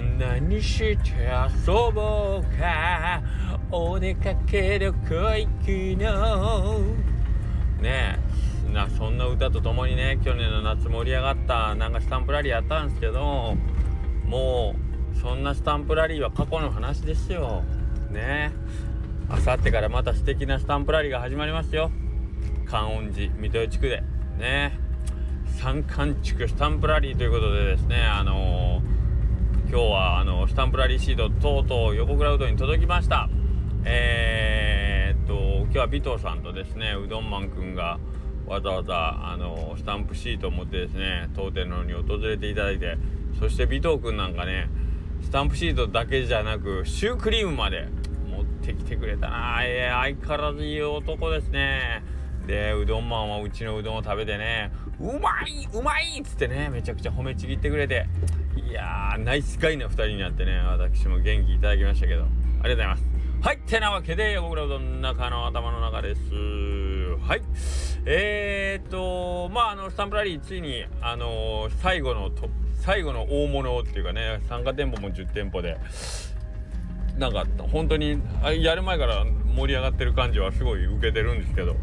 何して遊ぼうか。お出かけ旅行行くのねえ。なそんな歌とともにね去年の夏盛り上がったなんかスタンプラリーやったんですけどもうそんなスタンプラリーは過去の話ですよ。ねえ。あさってからまた素敵なスタンプラリーが始まりますよ。観音寺水戸地区で。ねえ。三冠地区スタンプラリーということでですねあのー、今日はあのスタンプラリーシートとうとう横倉うどんに届きました。えー、っと今日は尾藤さんとですねうどんマンくんがわざわざあのスタンプシートを持ってですね当店の方に訪れていただいてそして尾藤くんなんかねスタンプシートだけじゃなくシュークリームまで持ってきてくれたな。えー、相変わらずいい男ですね。でうどんマンはうちのうどんを食べてねうまいうまいっつってねめちゃくちゃ褒めちぎってくれて。いやーナイスガイな2人になってね私も元気いただきましたけど。ありがとうございます。はいてなわけで僕らうどんの中の頭の中です。はい。えー、っとまああのスタンプラリーついにあのー、最後のと最後の大物っていうかね参加店舗も10店舗で。なんか本当にやる前から盛り上がってる感じはすごい受けてるんですけど。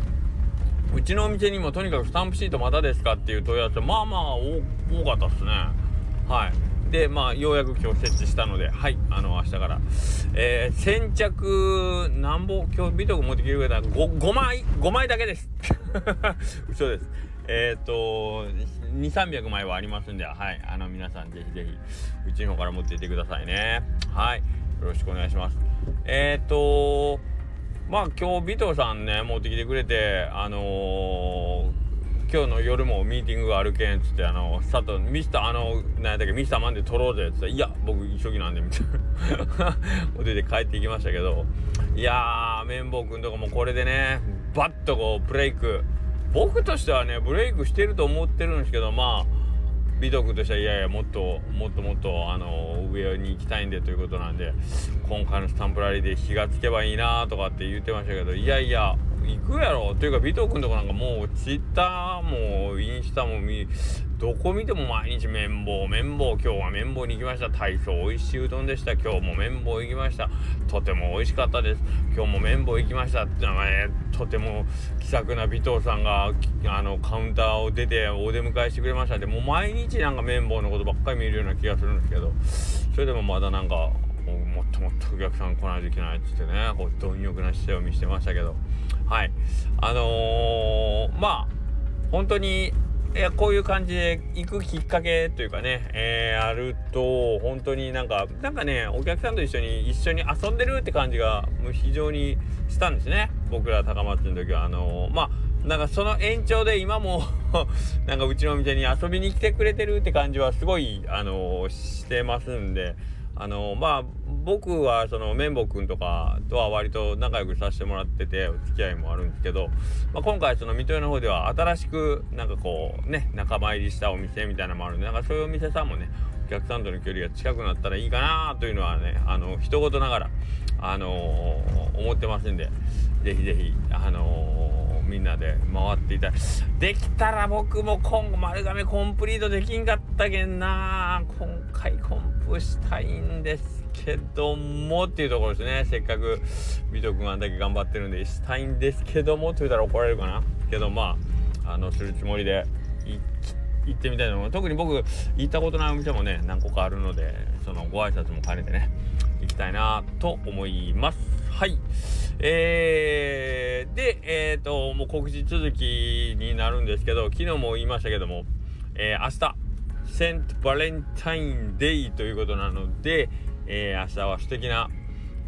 うちのお店にもとにかくスタンプシートまだですかっていう問い合わせまあまあ多かったっすね。はい。でまあようやく今日設置したのではいあの明日から。えー、先着なんぼ今日ビト君持ってきてくれた？5, 5枚5枚だけです。嘘です。えっ、ー、と2300枚はありますんではい。あの皆さんぜひぜひうちの方から持っていってくださいね。はい。よろしくお願いします。えっ、ー、とまあ今日尾藤さんね持ってきてくれてあのー、今日の夜もミーティングがあるけんっつってあの佐藤ミスターあの何やったっけミスターマンで撮ろうぜっつっていや僕急ぎなんでみたいな。お出て帰っていきましたけどいやー綿棒くんとかもこれでねバッとこうブレイク。僕としてはねブレイクしてると思ってるんですけどまあ美徳としてはいやいやもっともっともっとあの上に行きたいんでということなんで今回のスタンプラリーで火がつけばいいなとかって言ってましたけどいやいや行くやろ。というか尾藤君とかなんかもうツイッターもインスタも見どこ見ても毎日綿棒綿棒今日は綿棒に行きました体操美味しいうどんでした今日も綿棒行きましたとても美味しかったです。今日も綿棒行きましたってのはねとても気さくな尾藤さんがあのカウンターを出てお出迎えしてくれました。でも毎日なんか綿棒のことばっかり見るような気がするんですけど。それでもまだなんかもっともっとお客さん来ないといけないっつってね。こう貪欲な姿勢を見せてましたけど。はい。あのー、まあ本当にいやこういう感じで行くきっかけというかね、えー、あると本当になんかなんかねお客さんと一緒に一緒に遊んでるって感じがもう非常にしたんですね。僕ら高松の時は。あのー、まあなんかその延長で今も なんかうちのお店に遊びに来てくれてるって感じはすごいあのー、してますんで。あのまあ僕はその綿棒くんとかとは割と仲良くさせてもらっててお付き合いもあるんですけど、まあ、今回その水戸屋の方では新しくなんかこうね仲間入りしたお店みたいなのもあるんでなんかそういうお店さんもねお客さんとの距離が近くなったらいいかなというのはねあの一言ながらあのー、思ってますんでぜひぜひあのー、みんなで回っていたできたら僕も今後丸亀コンプリートできんかったけんな今回コンプしたいんですけどもっていうところですね。せっかく美徳があんだけ頑張ってるんでしたいんですけどもって言ったら怒られるかな。けどまああのするつもりで行ってみたいと思う。特に僕行ったことないお店もね何個かあるのでそのご挨拶も兼ねてね行きたいなと思います。はい。えー、でえっ、ー、ともう告知続きになるんですけど昨日も言いましたけども、えー、明日セントバレンタインデイということなので、えー、明日は素敵な、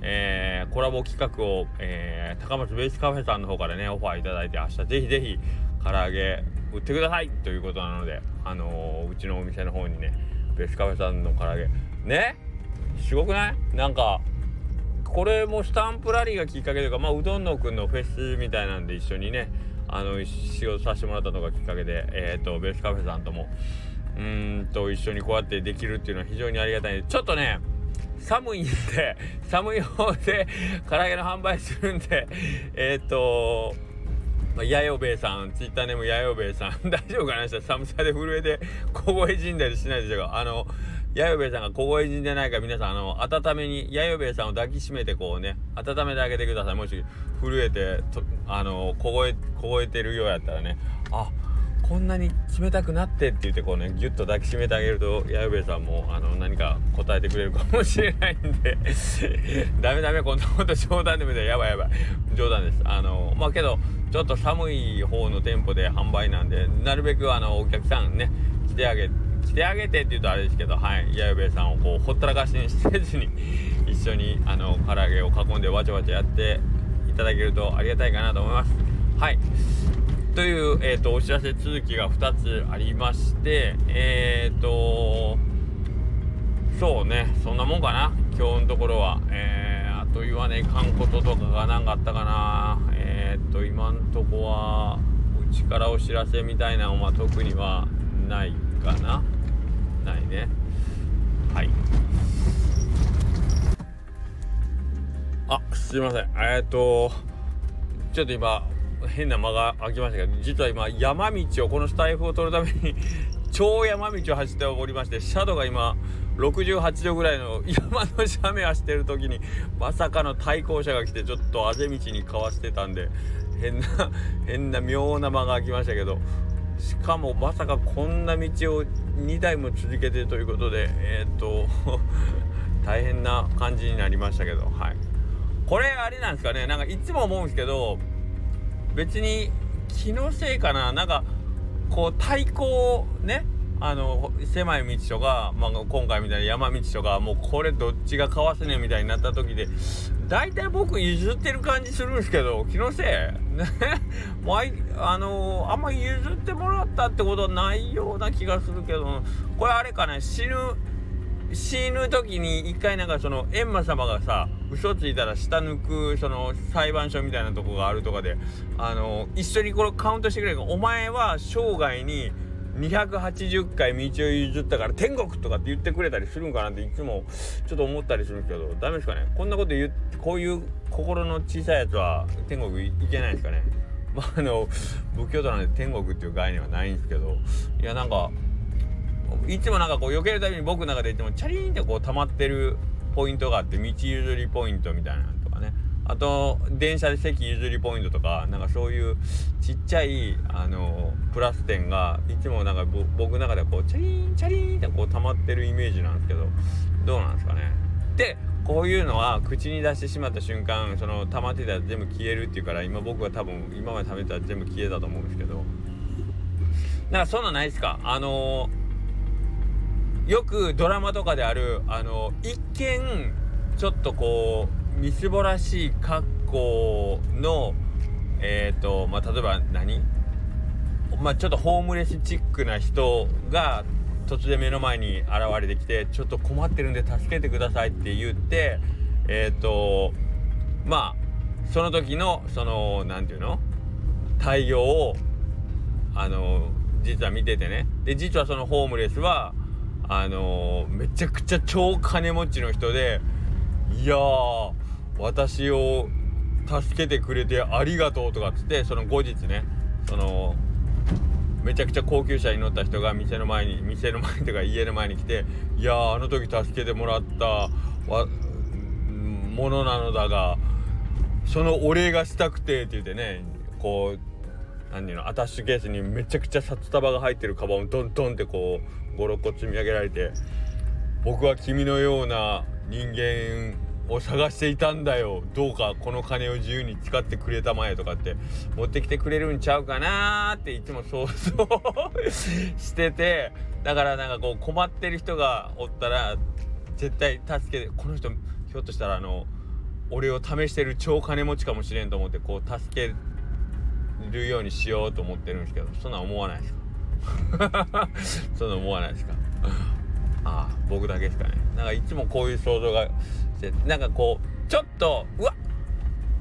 えー、コラボ企画を、えー、高松ベースカフェさんの方からねオファーいただいて明日ぜひぜひ唐揚げ売ってくださいということなのであの、うちのお店の方にねベースカフェさんの唐揚げ。ね？すごくない？なんかこれもスタンプラリーがきっかけというかまあうどんのくんのフェスみたいなんで一緒にねあの仕事させてもらったのがきっかけでえ、ー、とベースカフェさんともうんと一緒にこうやってできるっていうのは非常にありがたいちょっとね寒いんで 寒い方で 唐揚げの販売するんで えっ、ー、とまあ、やよべえさん、ツイッターネームやよべえさん、大丈夫かな寒さで震えて凍え死んだりしないでしょうか。あの、弥生兵衛さんが凍え死んでないか皆さんあの温めに弥生兵衛さんを抱きしめてこうね温めてあげてくださいもし震えてあの凍え凍えてるようやったらねあこんなに冷たくなってって言ってこうねギュッと抱きしめてあげると弥生さんもあの何か答えてくれるかもしれないんで。ダメダメこんなこと冗談でもやばいやばい。冗談です。あのまあけどちょっと寒い方の店舗で販売なんでなるべくあのお客さんね来てあげ来てあげてって言うとあれですけどはい。弥生さんをこうほったらかしにせずに 一緒にあの唐揚げを囲んでわちゃわちゃやっていただけるとありがたいかなと思います。はい。という、えーと、お知らせ続きが2つありましてえっ、ー、とそうねそんなもんかな。今日のところは。えー、あと言わねえかんこととかが何かあったかな。えっ、ー、と今んとこはうちからお知らせみたいなのは特にはないかな。ないね。はい。あすいません。えっ、とちょっと今変な間が空きましたけど実は今山道をこのスタイフを取るために超山道を走っておりましてシャドウが今68度ぐらいの山の斜面走ってる時にまさかの対向車が来てちょっとあぜ道にかわしてたんで変な変な妙な間が空きましたけどしかもまさかこんな道を2台も続けてということでえー、っと 大変な感じになりましたけどはい。これあれなんですかねなんかいつも思うんですけど別に気のせいかな。なんかこう対抗ねあの狭い道とか、まあ、今回みたいな山道とかもうこれどっちがかわせねえみたいになった時で大体僕譲ってる感じするんですけど気のせい。もうあのー、あんま譲ってもらったってことはないような気がするけどこれあれかね死ぬ死ぬ時に一回なんかその閻魔様がさ嘘ついたら下抜くその裁判所みたいなとこがあるとかであの一緒にこれカウントしてくれるお前は生涯に280回道を譲ったから天国とかって言ってくれたりするんかなっていつもちょっと思ったりするんですけどダメですかね？こんなこと言うこういう心の小さいやつは天国行けないですかね？まああの仏教徒なんで天国っていう概念はないんですけどいやなんかいつもなんかこう避けるたびに僕の中でいつもチャリーンってこう溜まってるポイントがあって道譲りポイントみたいなのとかね。あと電車で席譲りポイントとかなんかそういうちっちゃいあのプラス点がいつもなんか僕の中でこうチャリーンチャリーンってこう溜まってるイメージなんですけどどうなんですかね。でこういうのは口に出してしまった瞬間その溜まってたら全部消えるっていうから今僕は多分今まで食べたら全部消えたと思うんですけど。なんかそんなんないですか？あのーよくドラマとかであるあの一見ちょっとこうみすぼらしい格好のえっ、ー、とまあ例えば何？まあちょっとホームレスチックな人が突然目の前に現れてきてちょっと困ってるんで助けてくださいって言ってえっ、ー、とまあその時のその何て言うの？対応をあの実は見ててね。で実はそのホームレスはあの、めちゃくちゃ超金持ちの人でいやー私を助けてくれてありがとうとかっつってその後日ねそのめちゃくちゃ高級車に乗った人が店の前に店の前とか家の前に来て「いやあの時助けてもらったわものなのだがそのお礼がしたくて」って言ってねこう何ていうのアタッシュケースにめちゃくちゃ札束が入ってるカバンをドンドンってこう56個積み上げられて僕は君のような人間を探していたんだよ。どうかこの金を自由に使ってくれたまえとかって持ってきてくれるんちゃうかなっていつも想像しててだからなんかこう困ってる人がおったら絶対助けてこの人ひょっとしたらあの俺を試してる超金持ちかもしれんと思ってこう助けるようにしようと思ってるんですけどそんな思わないですか？そんな思わないですか？ああ僕だけですかね。なんかいつもこういう想像がしてなんかこうちょっとうわ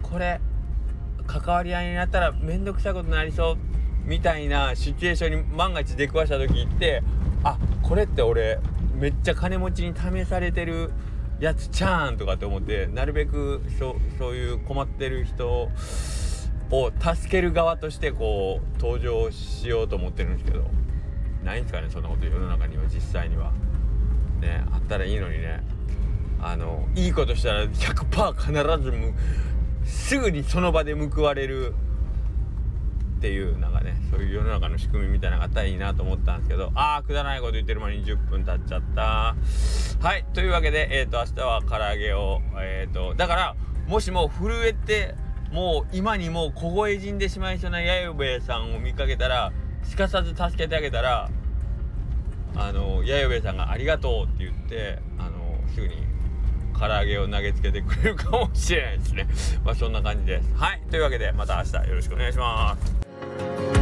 これ関わり合いになったら面倒くさいことになりそうみたいなシチュエーションに万が一出くわした時ってあこれって俺めっちゃ金持ちに試されてるやつちゃーんとかって思ってなるべくそういう困ってる人を助ける側としてこう登場しようと思ってるんですけどないんですかねそんなこと世の中には実際には。ねあったらいいのにね。あのいいことしたら100%必ずむすぐにその場で報われるっていうなんかねそういう世の中の仕組みみたいなのがあったらいいなと思ったんですけどああくだらないこと言ってる間に10分経っちゃった。はいというわけでえっ、ー、と明日は唐揚げをえっ、ー、とだからもしも震えてもう今にも凍え死んでしまいそうな弥生部さんを見かけたらすかさず助けてあげたらあの弥生部さんが「ありがとう」って言ってあのすぐに唐揚げを投げつけてくれるかもしれないですね。まあそんな感じです。はい。というわけでまた明日よろしくお願いします。